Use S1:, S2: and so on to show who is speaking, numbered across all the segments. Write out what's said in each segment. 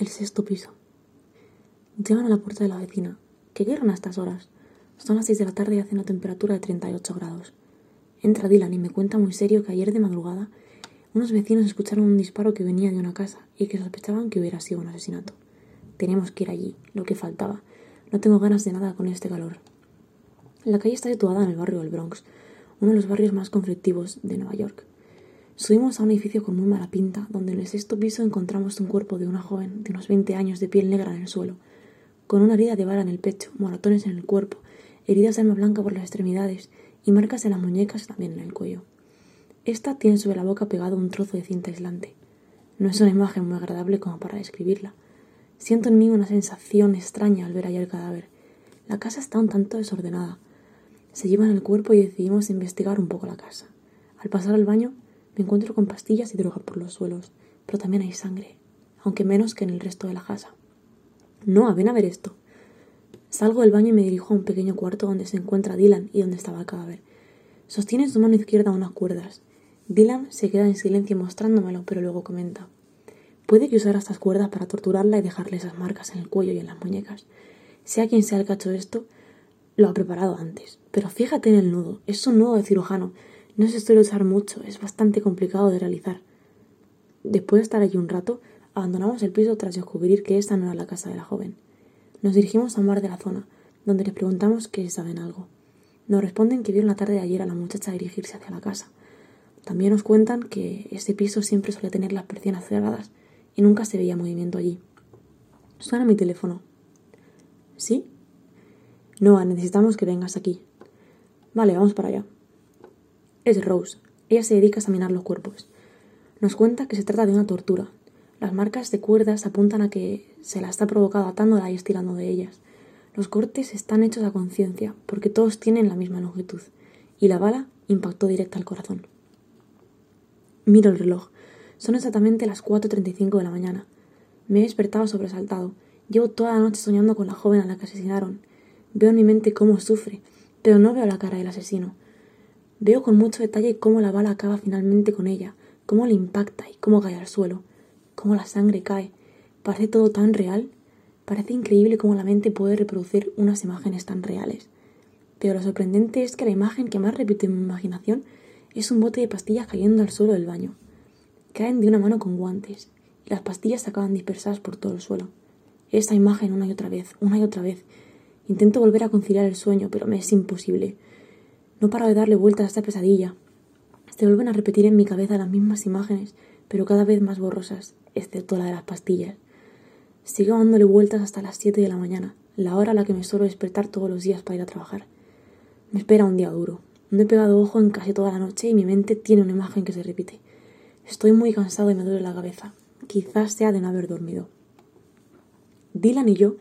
S1: El sexto piso. Llegan a la puerta de la vecina. ¿Qué quieren a estas horas? Son las seis de la tarde y hace una temperatura de 38 grados. Entra Dylan y me cuenta muy serio que ayer de madrugada unos vecinos escucharon un disparo que venía de una casa y que sospechaban que hubiera sido un asesinato. Tenemos que ir allí, lo que faltaba. No tengo ganas de nada con este calor. La calle está situada en el barrio del Bronx, uno de los barrios más conflictivos de Nueva York. Subimos a un edificio con muy mala pinta, donde en el sexto piso encontramos un cuerpo de una joven de unos 20 años de piel negra en el suelo, con una herida de bala en el pecho, moratones en el cuerpo, heridas de arma blanca por las extremidades y marcas en las muñecas también en el cuello. Esta tiene sobre la boca pegado un trozo de cinta aislante. No es una imagen muy agradable como para describirla. Siento en mí una sensación extraña al ver allá el cadáver. La casa está un tanto desordenada. Se llevan el cuerpo y decidimos investigar un poco la casa. Al pasar al baño, me encuentro con pastillas y droga por los suelos, pero también hay sangre, aunque menos que en el resto de la casa. No, ven a ver esto. Salgo del baño y me dirijo a un pequeño cuarto donde se encuentra Dylan y donde estaba el cadáver. Sostiene en su mano izquierda unas cuerdas. Dylan se queda en silencio mostrándomelo, pero luego comenta. Puede que usara estas cuerdas para torturarla y dejarle esas marcas en el cuello y en las muñecas. Sea quien sea el que ha hecho esto, lo ha preparado antes. Pero fíjate en el nudo. Es un nudo de cirujano. No se suele usar mucho, es bastante complicado de realizar. Después de estar allí un rato, abandonamos el piso tras descubrir que esta no era la casa de la joven. Nos dirigimos a un bar de la zona, donde les preguntamos que saben algo. Nos responden que vieron la tarde de ayer a la muchacha dirigirse hacia la casa. También nos cuentan que ese piso siempre suele tener las persianas cerradas y nunca se veía movimiento allí. Suena mi teléfono. ¿Sí? Noah, necesitamos que vengas aquí. Vale, vamos para allá. Es Rose. Ella se dedica a examinar los cuerpos. Nos cuenta que se trata de una tortura. Las marcas de cuerdas apuntan a que se la está provocado atándola y estirando de ellas. Los cortes están hechos a conciencia, porque todos tienen la misma longitud, y la bala impactó directa al corazón. Miro el reloj. Son exactamente las 4.35 de la mañana. Me he despertado sobresaltado. Llevo toda la noche soñando con la joven a la que asesinaron. Veo en mi mente cómo sufre, pero no veo la cara del asesino. Veo con mucho detalle cómo la bala acaba finalmente con ella, cómo le impacta y cómo cae al suelo, cómo la sangre cae. Parece todo tan real. Parece increíble cómo la mente puede reproducir unas imágenes tan reales. Pero lo sorprendente es que la imagen que más repito en mi imaginación es un bote de pastillas cayendo al suelo del baño. Caen de una mano con guantes y las pastillas se acaban dispersadas por todo el suelo. Esta imagen una y otra vez, una y otra vez. Intento volver a conciliar el sueño, pero me es imposible. No paro de darle vueltas a esta pesadilla. Se vuelven a repetir en mi cabeza las mismas imágenes, pero cada vez más borrosas, excepto la de las pastillas. Sigo dándole vueltas hasta las siete de la mañana, la hora a la que me suelo despertar todos los días para ir a trabajar. Me espera un día duro. No he pegado ojo en casi toda la noche y mi mente tiene una imagen que se repite. Estoy muy cansado y me duele la cabeza. Quizás sea de no haber dormido. Dylan y yo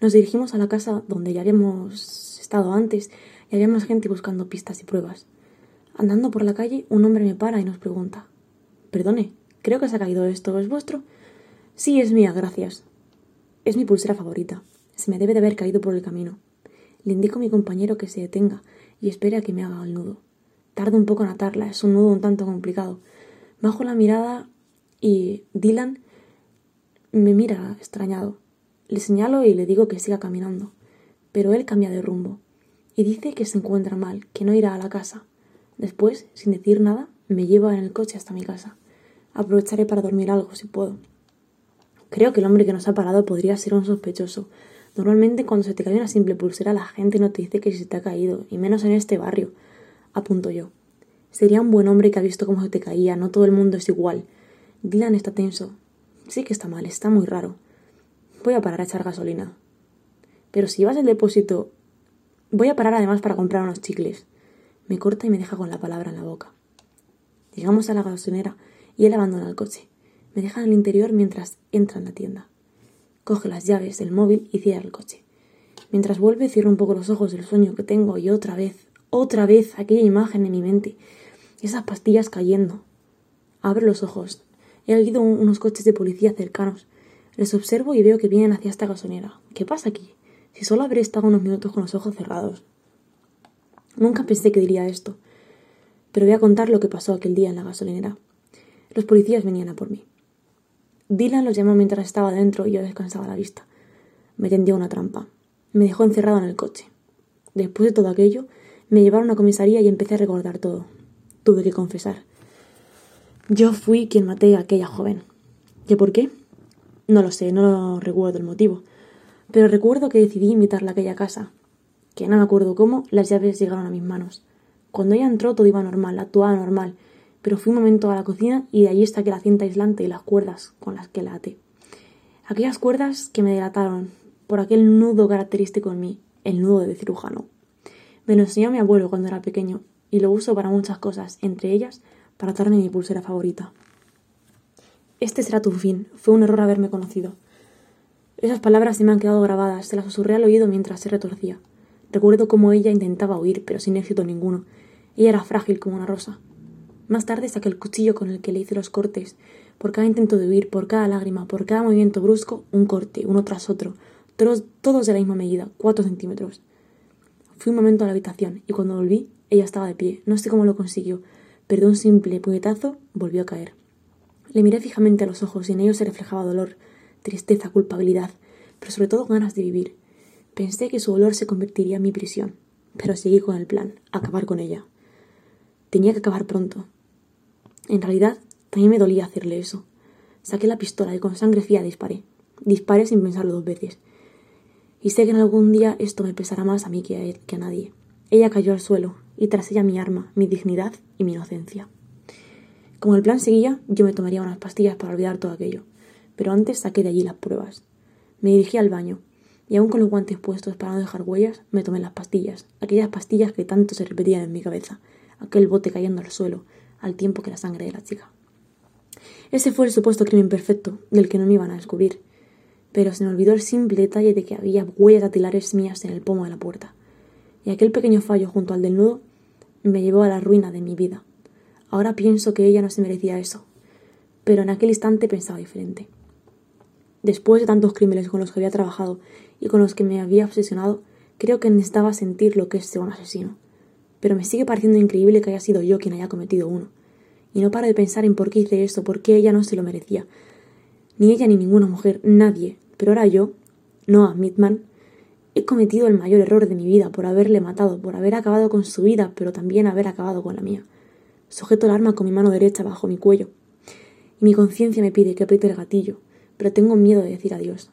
S1: nos dirigimos a la casa donde ya habíamos estado antes y había más gente buscando pistas y pruebas. Andando por la calle, un hombre me para y nos pregunta Perdone, creo que se ha caído esto. ¿Es vuestro? Sí, es mía, gracias. Es mi pulsera favorita. Se me debe de haber caído por el camino. Le indico a mi compañero que se detenga y espere a que me haga el nudo. Tardo un poco en atarla, es un nudo un tanto complicado. Bajo la mirada y Dylan me mira extrañado. Le señalo y le digo que siga caminando, pero él cambia de rumbo y dice que se encuentra mal, que no irá a la casa. Después, sin decir nada, me lleva en el coche hasta mi casa. Aprovecharé para dormir algo si puedo. Creo que el hombre que nos ha parado podría ser un sospechoso. Normalmente cuando se te cae una simple pulsera la gente no te dice que se te ha caído, y menos en este barrio, apunto yo. Sería un buen hombre que ha visto cómo se te caía, no todo el mundo es igual. Dylan está tenso. Sí que está mal, está muy raro. Voy a parar a echar gasolina. Pero si llevas el depósito Voy a parar además para comprar unos chicles. Me corta y me deja con la palabra en la boca. Llegamos a la gasolinera y él abandona el coche. Me deja en el interior mientras entra en la tienda. Coge las llaves del móvil y cierra el coche. Mientras vuelve, cierro un poco los ojos del sueño que tengo y otra vez, otra vez aquella imagen en mi mente. Esas pastillas cayendo. Abro los ojos. He oído unos coches de policía cercanos. Les observo y veo que vienen hacia esta gasolinera. ¿Qué pasa aquí? Si solo habré estado unos minutos con los ojos cerrados. Nunca pensé que diría esto, pero voy a contar lo que pasó aquel día en la gasolinera. Los policías venían a por mí. Dylan los llamó mientras estaba dentro y yo descansaba la vista. Me tendió una trampa. Me dejó encerrado en el coche. Después de todo aquello, me llevaron a comisaría y empecé a recordar todo. Tuve que confesar. Yo fui quien maté a aquella joven. ¿Y por qué? No lo sé, no recuerdo el motivo. Pero recuerdo que decidí invitarla a aquella casa. Que no me acuerdo cómo, las llaves llegaron a mis manos. Cuando ella entró todo iba normal, actuaba normal, pero fui un momento a la cocina y de allí que la cinta aislante y las cuerdas con las que la até. Aquellas cuerdas que me delataron por aquel nudo característico en mí, el nudo de cirujano. Me lo enseñó mi abuelo cuando era pequeño y lo uso para muchas cosas, entre ellas para atarme mi pulsera favorita. Este será tu fin. Fue un error haberme conocido. Esas palabras se me han quedado grabadas, se las susurré al oído mientras se retorcía. Recuerdo cómo ella intentaba huir, pero sin éxito ninguno. Ella era frágil como una rosa. Más tarde saqué el cuchillo con el que le hice los cortes. Por cada intento de huir, por cada lágrima, por cada movimiento brusco, un corte, uno tras otro, todos, todos de la misma medida, cuatro centímetros. Fui un momento a la habitación y cuando volví, ella estaba de pie. No sé cómo lo consiguió, pero de un simple puñetazo volvió a caer. Le miré fijamente a los ojos y en ellos se reflejaba dolor, tristeza, culpabilidad, pero sobre todo ganas de vivir. Pensé que su dolor se convertiría en mi prisión, pero seguí con el plan, acabar con ella. Tenía que acabar pronto. En realidad, también me dolía hacerle eso. Saqué la pistola y con sangre fría disparé. Disparé sin pensarlo dos veces. Y sé que en algún día esto me pesará más a mí que a él, que a nadie. Ella cayó al suelo, y tras ella mi arma, mi dignidad y mi inocencia. Como el plan seguía, yo me tomaría unas pastillas para olvidar todo aquello, pero antes saqué de allí las pruebas. Me dirigí al baño, y aún con los guantes puestos para no dejar huellas, me tomé las pastillas, aquellas pastillas que tanto se repetían en mi cabeza, aquel bote cayendo al suelo, al tiempo que la sangre de la chica. Ese fue el supuesto crimen perfecto, del que no me iban a descubrir, pero se me olvidó el simple detalle de que había huellas dactilares mías en el pomo de la puerta, y aquel pequeño fallo junto al del nudo me llevó a la ruina de mi vida. Ahora pienso que ella no se merecía eso, pero en aquel instante pensaba diferente. Después de tantos crímenes con los que había trabajado y con los que me había obsesionado, creo que necesitaba sentir lo que es ser un asesino. Pero me sigue pareciendo increíble que haya sido yo quien haya cometido uno. Y no paro de pensar en por qué hice eso, por qué ella no se lo merecía. Ni ella ni ninguna mujer, nadie. Pero ahora yo, Noah Midman, he cometido el mayor error de mi vida por haberle matado, por haber acabado con su vida, pero también haber acabado con la mía. Sujeto el arma con mi mano derecha bajo mi cuello. Y mi conciencia me pide que apriete el gatillo, pero tengo miedo de decir adiós.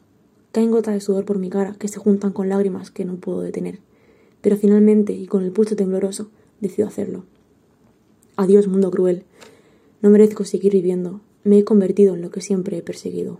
S1: Caen gotas de sudor por mi cara que se juntan con lágrimas que no puedo detener. Pero finalmente, y con el pulso tembloroso, decido hacerlo. Adiós, mundo cruel. No merezco seguir viviendo. Me he convertido en lo que siempre he perseguido.